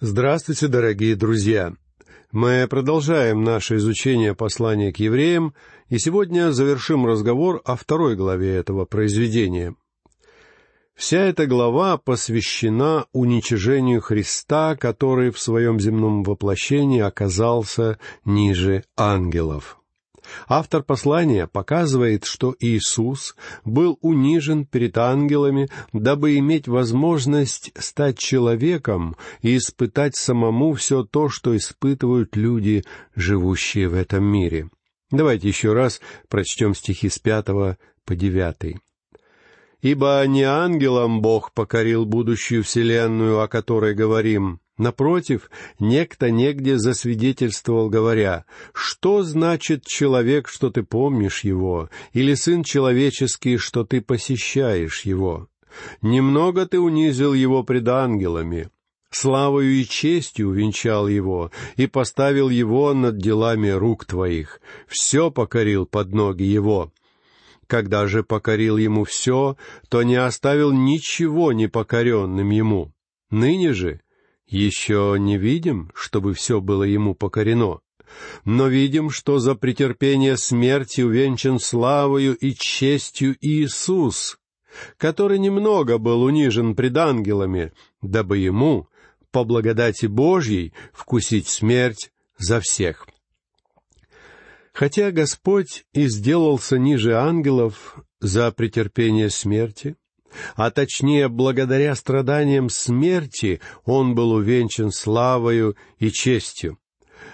Здравствуйте, дорогие друзья! Мы продолжаем наше изучение послания к евреям, и сегодня завершим разговор о второй главе этого произведения. Вся эта глава посвящена уничижению Христа, который в своем земном воплощении оказался ниже ангелов. Автор послания показывает, что Иисус был унижен перед ангелами, дабы иметь возможность стать человеком и испытать самому все то, что испытывают люди, живущие в этом мире. Давайте еще раз прочтем стихи с пятого по девятый. «Ибо не ангелам Бог покорил будущую вселенную, о которой говорим, Напротив, некто негде засвидетельствовал, говоря, «Что значит человек, что ты помнишь его, или сын человеческий, что ты посещаешь его? Немного ты унизил его пред ангелами, славою и честью увенчал его и поставил его над делами рук твоих, все покорил под ноги его». Когда же покорил ему все, то не оставил ничего непокоренным ему. Ныне же еще не видим, чтобы все было ему покорено, но видим, что за претерпение смерти увенчан славою и честью Иисус, который немного был унижен пред ангелами, дабы ему, по благодати Божьей, вкусить смерть за всех. Хотя Господь и сделался ниже ангелов за претерпение смерти, а точнее, благодаря страданиям смерти он был увенчан славою и честью.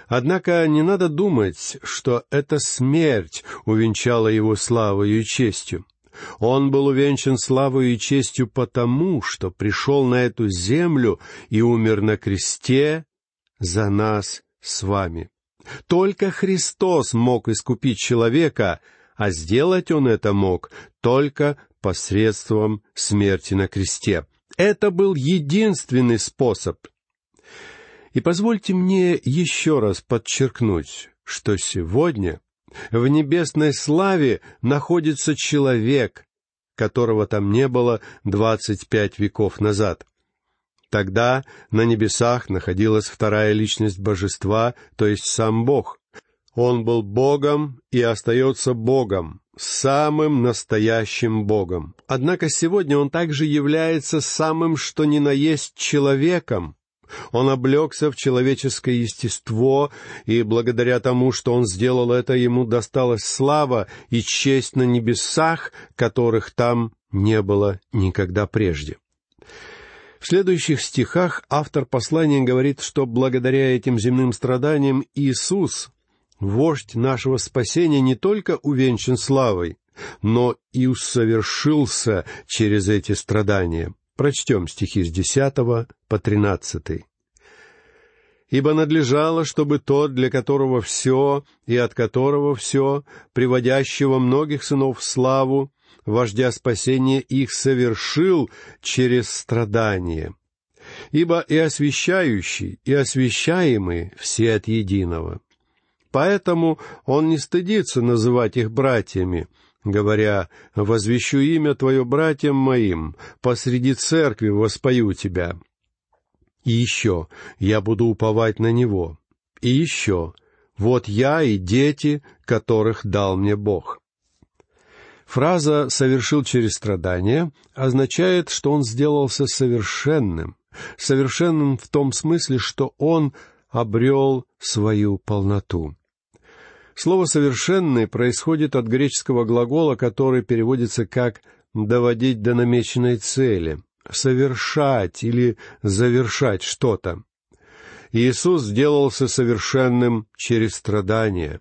Однако не надо думать, что эта смерть увенчала его славою и честью. Он был увенчан славою и честью потому, что пришел на эту землю и умер на кресте за нас с вами. Только Христос мог искупить человека, а сделать он это мог только посредством смерти на кресте. Это был единственный способ. И позвольте мне еще раз подчеркнуть, что сегодня в небесной славе находится человек, которого там не было двадцать пять веков назад. Тогда на небесах находилась вторая личность божества, то есть сам Бог. Он был Богом и остается Богом, самым настоящим Богом. Однако сегодня он также является самым что ни на есть человеком. Он облегся в человеческое естество, и благодаря тому, что он сделал это, ему досталась слава и честь на небесах, которых там не было никогда прежде. В следующих стихах автор послания говорит, что благодаря этим земным страданиям Иисус вождь нашего спасения не только увенчан славой, но и усовершился через эти страдания. Прочтем стихи с десятого по тринадцатый. «Ибо надлежало, чтобы тот, для которого все и от которого все, приводящего многих сынов в славу, вождя спасения их совершил через страдания. Ибо и освящающий, и освящаемый все от единого. Поэтому он не стыдится называть их братьями, говоря, «Возвещу имя Твое братьям моим, посреди церкви воспою Тебя». И еще, я буду уповать на Него. И еще, вот я и дети, которых дал мне Бог. Фраза «совершил через страдания» означает, что он сделался совершенным, совершенным в том смысле, что он обрел свою полноту. Слово «совершенный» происходит от греческого глагола, который переводится как «доводить до намеченной цели», «совершать» или «завершать что-то». Иисус сделался совершенным через страдания.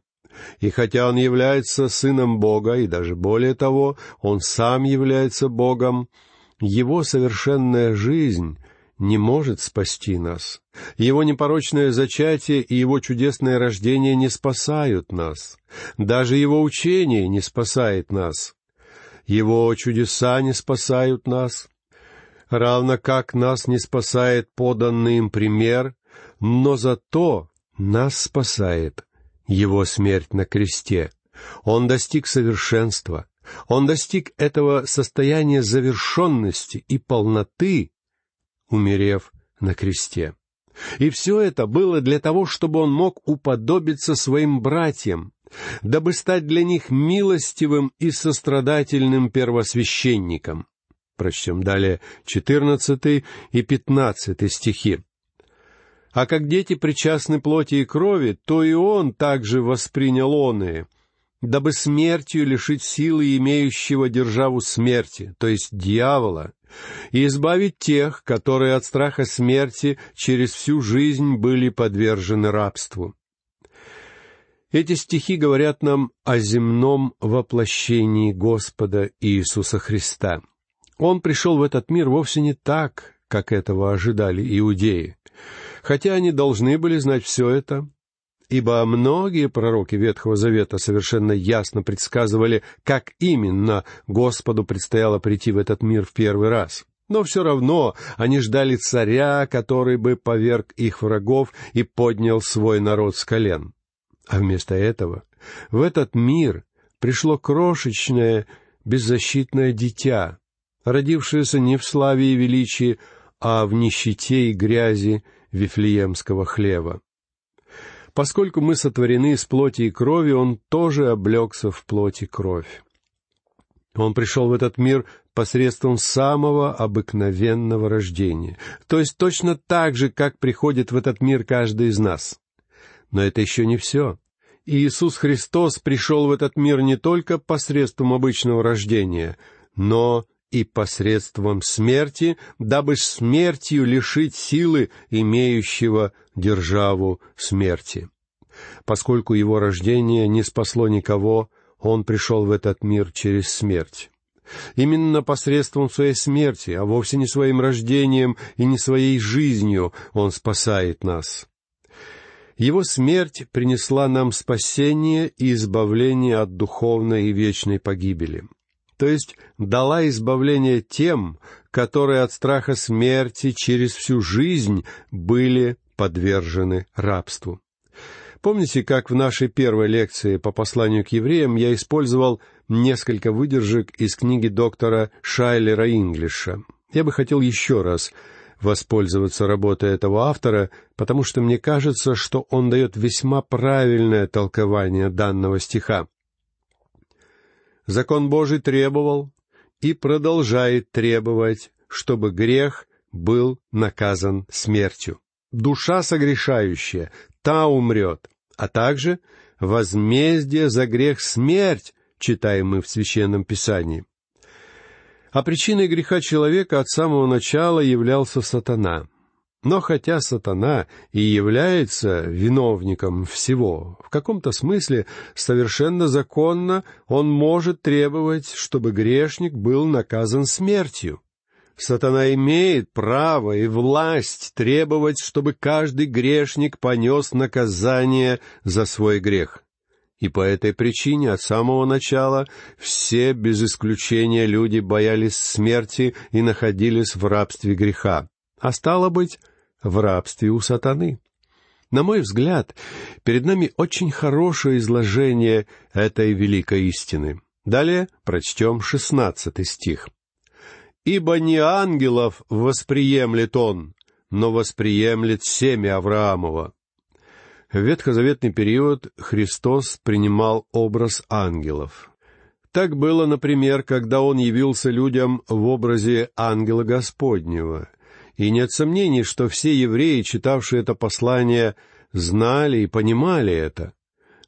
И хотя Он является Сыном Бога, и даже более того, Он сам является Богом, Его совершенная жизнь не может спасти нас. Его непорочное зачатие и его чудесное рождение не спасают нас. Даже его учение не спасает нас. Его чудеса не спасают нас. Равно как нас не спасает поданный им пример, но зато нас спасает его смерть на кресте. Он достиг совершенства. Он достиг этого состояния завершенности и полноты, умерев на кресте. И все это было для того, чтобы он мог уподобиться своим братьям, дабы стать для них милостивым и сострадательным первосвященником. Прочтем далее четырнадцатый и пятнадцатый стихи. А как дети причастны плоти и крови, то и он также воспринял оные, дабы смертью лишить силы имеющего державу смерти, то есть дьявола, и избавить тех, которые от страха смерти через всю жизнь были подвержены рабству. Эти стихи говорят нам о земном воплощении Господа Иисуса Христа. Он пришел в этот мир вовсе не так, как этого ожидали иудеи. Хотя они должны были знать все это, ибо многие пророки Ветхого Завета совершенно ясно предсказывали, как именно Господу предстояло прийти в этот мир в первый раз. Но все равно они ждали царя, который бы поверг их врагов и поднял свой народ с колен. А вместо этого в этот мир пришло крошечное, беззащитное дитя, родившееся не в славе и величии, а в нищете и грязи Вифлеемского хлева. Поскольку мы сотворены из плоти и крови, он тоже облегся в плоть и кровь. Он пришел в этот мир посредством самого обыкновенного рождения, то есть точно так же, как приходит в этот мир каждый из нас. Но это еще не все. Иисус Христос пришел в этот мир не только посредством обычного рождения, но и посредством смерти, дабы смертью лишить силы имеющего державу смерти. Поскольку его рождение не спасло никого, он пришел в этот мир через смерть. Именно посредством своей смерти, а вовсе не своим рождением и не своей жизнью он спасает нас. Его смерть принесла нам спасение и избавление от духовной и вечной погибели то есть дала избавление тем, которые от страха смерти через всю жизнь были подвержены рабству. Помните, как в нашей первой лекции по посланию к евреям я использовал несколько выдержек из книги доктора Шайлера Инглиша? Я бы хотел еще раз воспользоваться работой этого автора, потому что мне кажется, что он дает весьма правильное толкование данного стиха закон Божий требовал и продолжает требовать, чтобы грех был наказан смертью. Душа согрешающая, та умрет, а также возмездие за грех смерть, читаем мы в Священном Писании. А причиной греха человека от самого начала являлся сатана. Но хотя сатана и является виновником всего, в каком-то смысле совершенно законно он может требовать, чтобы грешник был наказан смертью. Сатана имеет право и власть требовать, чтобы каждый грешник понес наказание за свой грех. И по этой причине от самого начала все без исключения люди боялись смерти и находились в рабстве греха. А стало быть, в рабстве у сатаны. На мой взгляд, перед нами очень хорошее изложение этой великой истины. Далее прочтем шестнадцатый стих. «Ибо не ангелов восприемлет он, но восприемлет семя Авраамова». В ветхозаветный период Христос принимал образ ангелов. Так было, например, когда Он явился людям в образе ангела Господнего — и нет сомнений, что все евреи, читавшие это послание, знали и понимали это.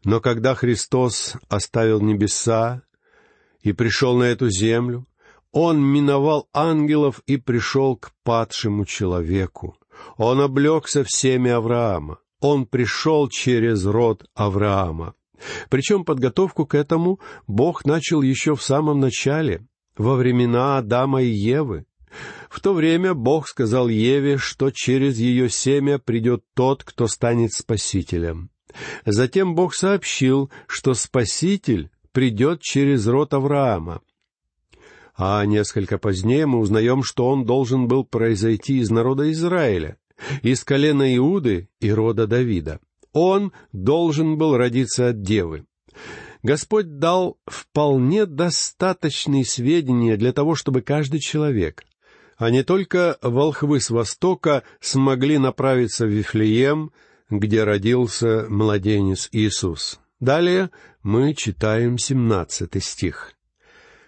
Но когда Христос оставил небеса и пришел на эту землю, Он миновал ангелов и пришел к падшему человеку. Он облегся в семя Авраама. Он пришел через род Авраама. Причем подготовку к этому Бог начал еще в самом начале, во времена Адама и Евы. В то время Бог сказал Еве, что через ее семя придет тот, кто станет спасителем. Затем Бог сообщил, что спаситель придет через род Авраама. А несколько позднее мы узнаем, что он должен был произойти из народа Израиля, из колена Иуды и рода Давида. Он должен был родиться от девы. Господь дал вполне достаточные сведения для того, чтобы каждый человек, а не только волхвы с востока смогли направиться в Вифлеем, где родился младенец Иисус. Далее мы читаем семнадцатый стих.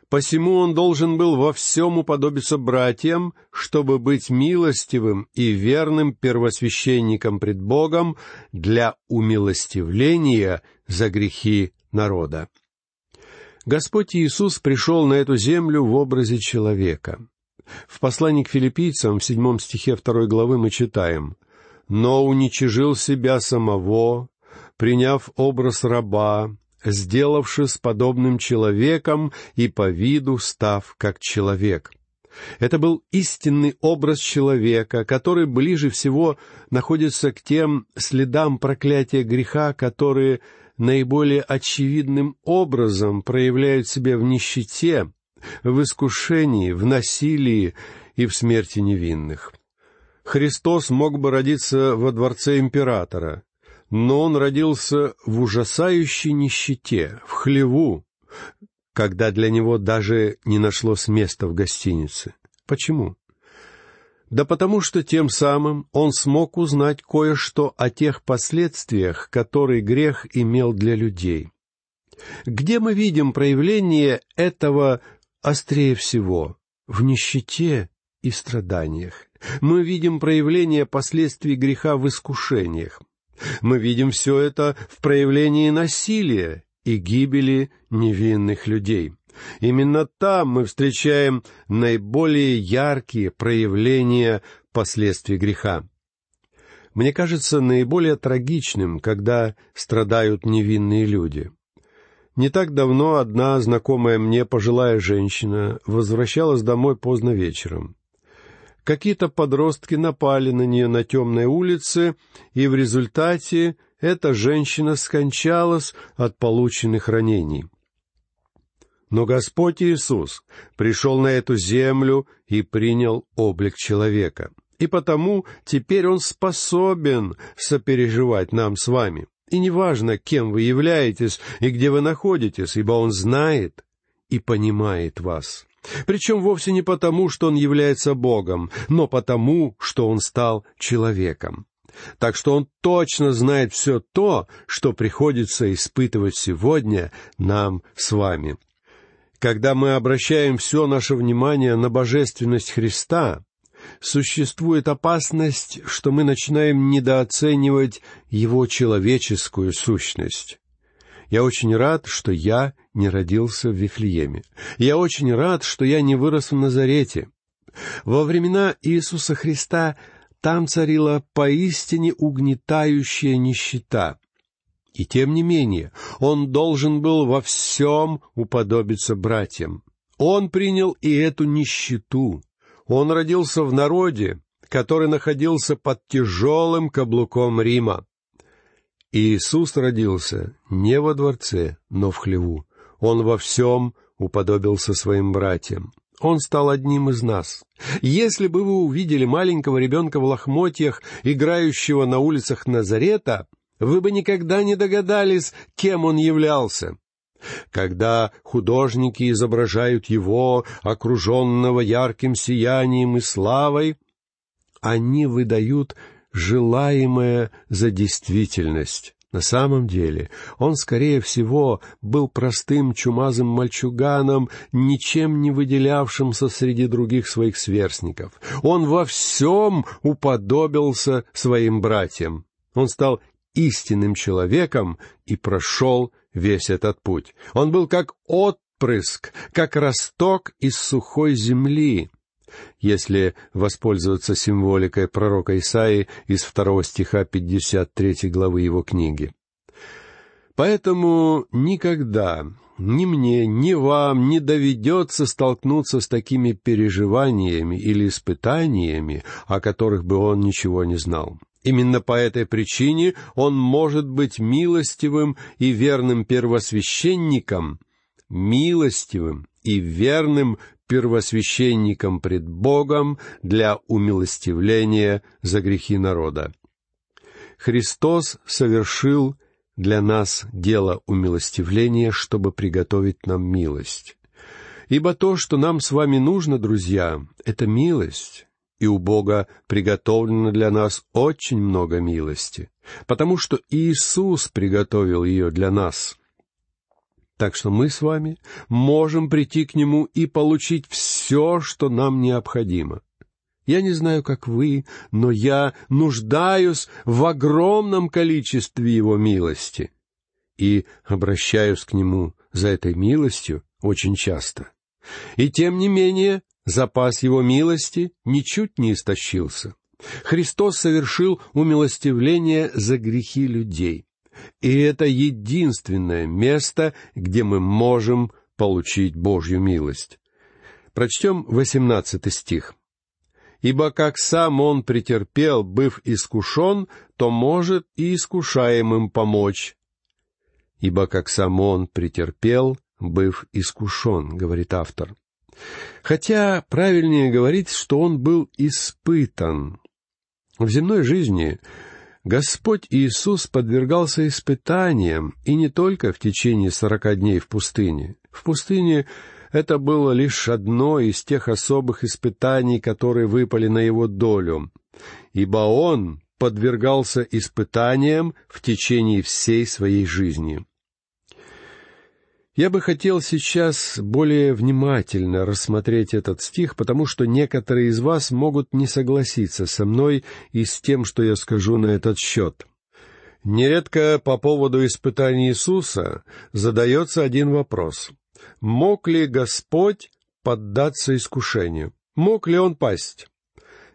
«Посему он должен был во всем уподобиться братьям, чтобы быть милостивым и верным первосвященником пред Богом для умилостивления за грехи народа». Господь Иисус пришел на эту землю в образе человека. В послании к филиппийцам в седьмом стихе второй главы мы читаем «Но уничижил себя самого, приняв образ раба, сделавшись подобным человеком и по виду став как человек». Это был истинный образ человека, который ближе всего находится к тем следам проклятия греха, которые наиболее очевидным образом проявляют себя в нищете, в искушении, в насилии и в смерти невинных. Христос мог бы родиться во дворце императора, но он родился в ужасающей нищете, в хлеву, когда для него даже не нашлось места в гостинице. Почему? Да потому что тем самым он смог узнать кое-что о тех последствиях, которые грех имел для людей. Где мы видим проявление этого острее всего? В нищете и страданиях. Мы видим проявление последствий греха в искушениях. Мы видим все это в проявлении насилия и гибели невинных людей. Именно там мы встречаем наиболее яркие проявления последствий греха. Мне кажется наиболее трагичным, когда страдают невинные люди. Не так давно одна знакомая мне пожилая женщина возвращалась домой поздно вечером. Какие-то подростки напали на нее на темной улице, и в результате эта женщина скончалась от полученных ранений. Но Господь Иисус пришел на эту землю и принял облик человека. И потому теперь Он способен сопереживать нам с вами. И неважно, кем вы являетесь и где вы находитесь, ибо Он знает и понимает вас. Причем вовсе не потому, что Он является Богом, но потому, что Он стал человеком. Так что Он точно знает все то, что приходится испытывать сегодня нам с вами. Когда мы обращаем все наше внимание на божественность Христа, существует опасность, что мы начинаем недооценивать его человеческую сущность. Я очень рад, что я не родился в Вифлееме. Я очень рад, что я не вырос в Назарете. Во времена Иисуса Христа там царила поистине угнетающая нищета. И тем не менее, он должен был во всем уподобиться братьям. Он принял и эту нищету. Он родился в народе, который находился под тяжелым каблуком Рима. Иисус родился не во дворце, но в хлеву. Он во всем уподобился своим братьям. Он стал одним из нас. Если бы вы увидели маленького ребенка в лохмотьях, играющего на улицах Назарета, вы бы никогда не догадались, кем он являлся. Когда художники изображают его, окруженного ярким сиянием и славой, они выдают желаемое за действительность. На самом деле он, скорее всего, был простым чумазым мальчуганом, ничем не выделявшимся среди других своих сверстников. Он во всем уподобился своим братьям. Он стал истинным человеком и прошел весь этот путь. Он был как отпрыск, как росток из сухой земли. Если воспользоваться символикой пророка Исаии из второго стиха 53 главы его книги. Поэтому никогда ни мне, ни вам не доведется столкнуться с такими переживаниями или испытаниями, о которых бы он ничего не знал. Именно по этой причине он может быть милостивым и верным первосвященником, милостивым и верным первосвященником пред Богом для умилостивления за грехи народа. Христос совершил для нас дело умилостивления, чтобы приготовить нам милость. Ибо то, что нам с вами нужно, друзья, — это милость, и у Бога приготовлено для нас очень много милости, потому что Иисус приготовил ее для нас. Так что мы с вами можем прийти к Нему и получить все, что нам необходимо. Я не знаю, как вы, но я нуждаюсь в огромном количестве Его милости и обращаюсь к Нему за этой милостью очень часто. И тем не менее, запас Его милости ничуть не истощился. Христос совершил умилостивление за грехи людей. И это единственное место, где мы можем получить Божью милость. Прочтем восемнадцатый стих. «Ибо как сам он претерпел, быв искушен, то может и искушаемым помочь». «Ибо как сам он претерпел, быв искушен», — говорит автор. Хотя правильнее говорить, что он был испытан. В земной жизни Господь Иисус подвергался испытаниям, и не только в течение сорока дней в пустыне. В пустыне это было лишь одно из тех особых испытаний, которые выпали на его долю, ибо он подвергался испытаниям в течение всей своей жизни. Я бы хотел сейчас более внимательно рассмотреть этот стих, потому что некоторые из вас могут не согласиться со мной и с тем, что я скажу на этот счет. Нередко по поводу испытаний Иисуса задается один вопрос. Мог ли Господь поддаться искушению? Мог ли Он пасть?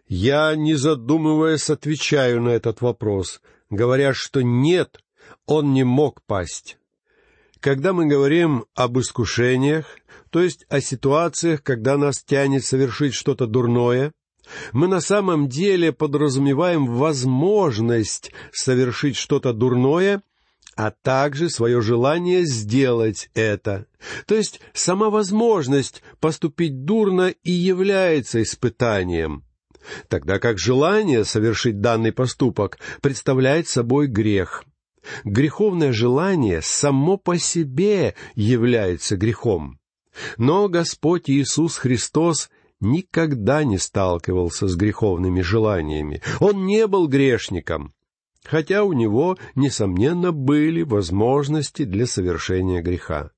Я, не задумываясь, отвечаю на этот вопрос, говоря, что нет, Он не мог пасть. Когда мы говорим об искушениях, то есть о ситуациях, когда нас тянет совершить что-то дурное, мы на самом деле подразумеваем возможность совершить что-то дурное, а также свое желание сделать это. То есть сама возможность поступить дурно и является испытанием, тогда как желание совершить данный поступок представляет собой грех. Греховное желание само по себе является грехом. Но Господь Иисус Христос никогда не сталкивался с греховными желаниями. Он не был грешником, хотя у него, несомненно, были возможности для совершения греха.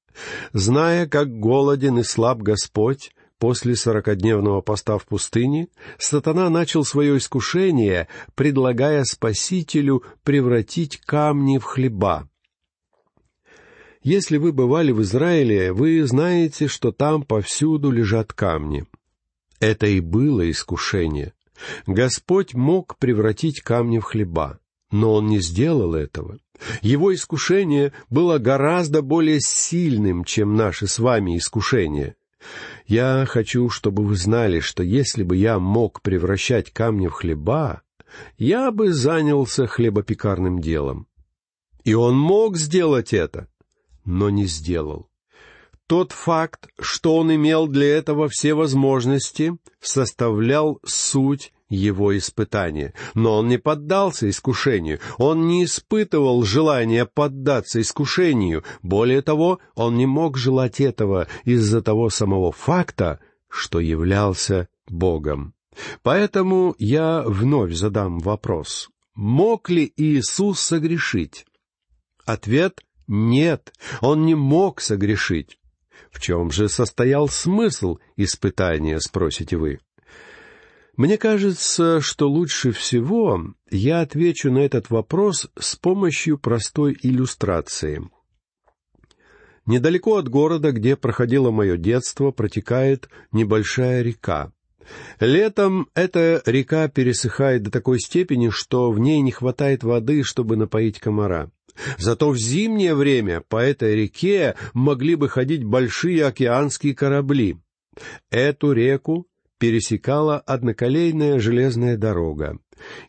Зная, как голоден и слаб Господь, После сорокодневного поста в пустыне сатана начал свое искушение, предлагая Спасителю превратить камни в хлеба. Если вы бывали в Израиле, вы знаете, что там повсюду лежат камни. Это и было искушение. Господь мог превратить камни в хлеба, но Он не сделал этого. Его искушение было гораздо более сильным, чем наши с вами искушения. Я хочу, чтобы вы знали, что если бы я мог превращать камни в хлеба, я бы занялся хлебопекарным делом. И он мог сделать это, но не сделал. Тот факт, что он имел для этого все возможности, составлял суть его испытание. Но он не поддался искушению, он не испытывал желания поддаться искушению. Более того, он не мог желать этого из-за того самого факта, что являлся Богом. Поэтому я вновь задам вопрос. Мог ли Иисус согрешить? Ответ — нет, он не мог согрешить. В чем же состоял смысл испытания, спросите вы? Мне кажется, что лучше всего я отвечу на этот вопрос с помощью простой иллюстрации. Недалеко от города, где проходило мое детство, протекает небольшая река. Летом эта река пересыхает до такой степени, что в ней не хватает воды, чтобы напоить комара. Зато в зимнее время по этой реке могли бы ходить большие океанские корабли. Эту реку пересекала одноколейная железная дорога,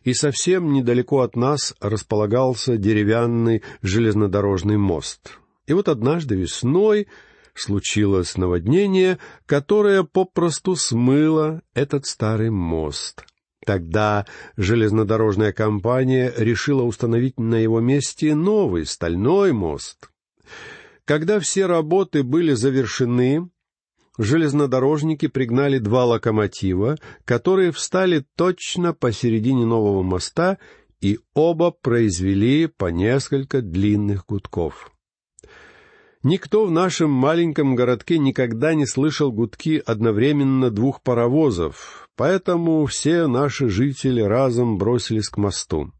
и совсем недалеко от нас располагался деревянный железнодорожный мост. И вот однажды весной случилось наводнение, которое попросту смыло этот старый мост. Тогда железнодорожная компания решила установить на его месте новый стальной мост. Когда все работы были завершены, железнодорожники пригнали два локомотива, которые встали точно посередине нового моста, и оба произвели по несколько длинных гудков. Никто в нашем маленьком городке никогда не слышал гудки одновременно двух паровозов, поэтому все наши жители разом бросились к мосту.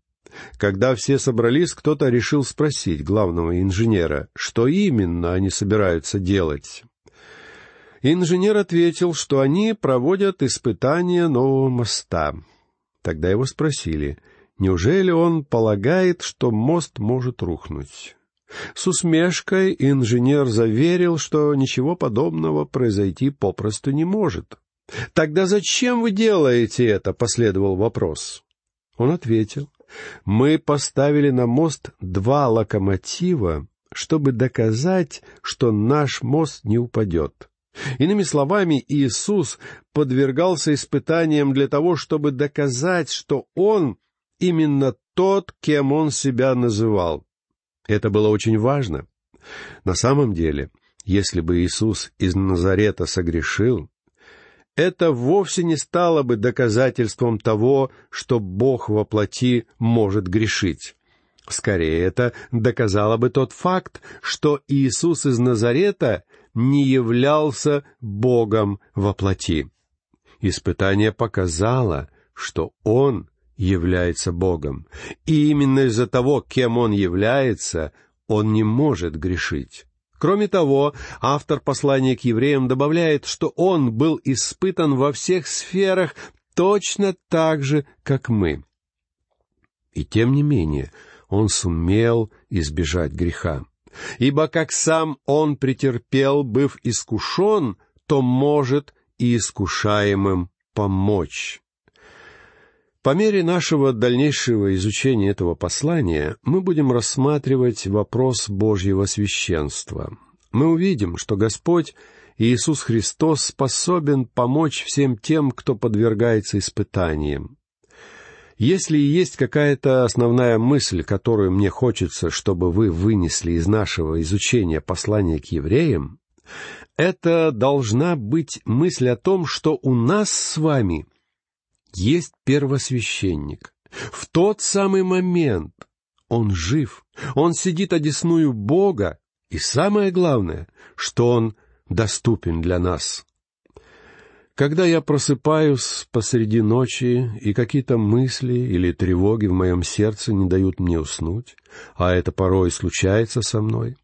Когда все собрались, кто-то решил спросить главного инженера, что именно они собираются делать. Инженер ответил, что они проводят испытания нового моста. Тогда его спросили, неужели он полагает, что мост может рухнуть. С усмешкой инженер заверил, что ничего подобного произойти попросту не может. «Тогда зачем вы делаете это?» — последовал вопрос. Он ответил, «Мы поставили на мост два локомотива, чтобы доказать, что наш мост не упадет. Иными словами, Иисус подвергался испытаниям для того, чтобы доказать, что Он именно тот, кем Он себя называл. Это было очень важно. На самом деле, если бы Иисус из Назарета согрешил, это вовсе не стало бы доказательством того, что Бог во плоти может грешить. Скорее, это доказало бы тот факт, что Иисус из Назарета не являлся Богом во плоти. Испытание показало, что Он является Богом, и именно из-за того, кем Он является, Он не может грешить. Кроме того, автор послания к евреям добавляет, что он был испытан во всех сферах точно так же, как мы. И тем не менее, он сумел избежать греха. Ибо как сам он претерпел, быв искушен, то может и искушаемым помочь. По мере нашего дальнейшего изучения этого послания мы будем рассматривать вопрос Божьего священства. Мы увидим, что Господь Иисус Христос способен помочь всем тем, кто подвергается испытаниям. Если есть какая-то основная мысль, которую мне хочется, чтобы вы вынесли из нашего изучения послания к евреям, это должна быть мысль о том, что у нас с вами есть первосвященник. В тот самый момент он жив, он сидит одесную Бога, и самое главное, что он доступен для нас. Когда я просыпаюсь посреди ночи, и какие-то мысли или тревоги в моем сердце не дают мне уснуть, а это порой случается со мной,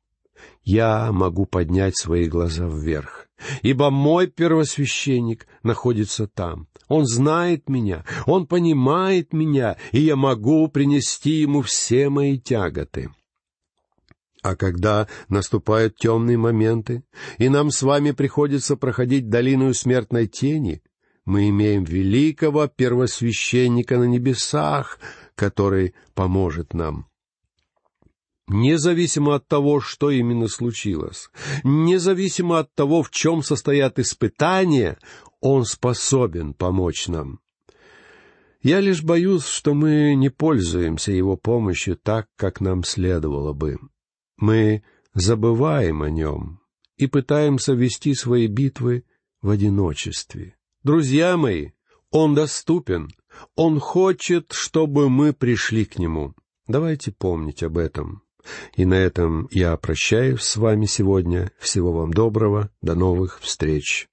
я могу поднять свои глаза вверх, ибо мой первосвященник находится там. Он знает меня, он понимает меня, и я могу принести ему все мои тяготы. А когда наступают темные моменты, и нам с вами приходится проходить долину смертной тени, мы имеем великого первосвященника на небесах, который поможет нам. Независимо от того, что именно случилось, независимо от того, в чем состоят испытания, Он способен помочь нам. Я лишь боюсь, что мы не пользуемся Его помощью так, как нам следовало бы. Мы забываем о нем и пытаемся вести свои битвы в одиночестве. Друзья мои, он доступен, он хочет, чтобы мы пришли к нему. Давайте помнить об этом. И на этом я прощаюсь с вами сегодня. Всего вам доброго. До новых встреч.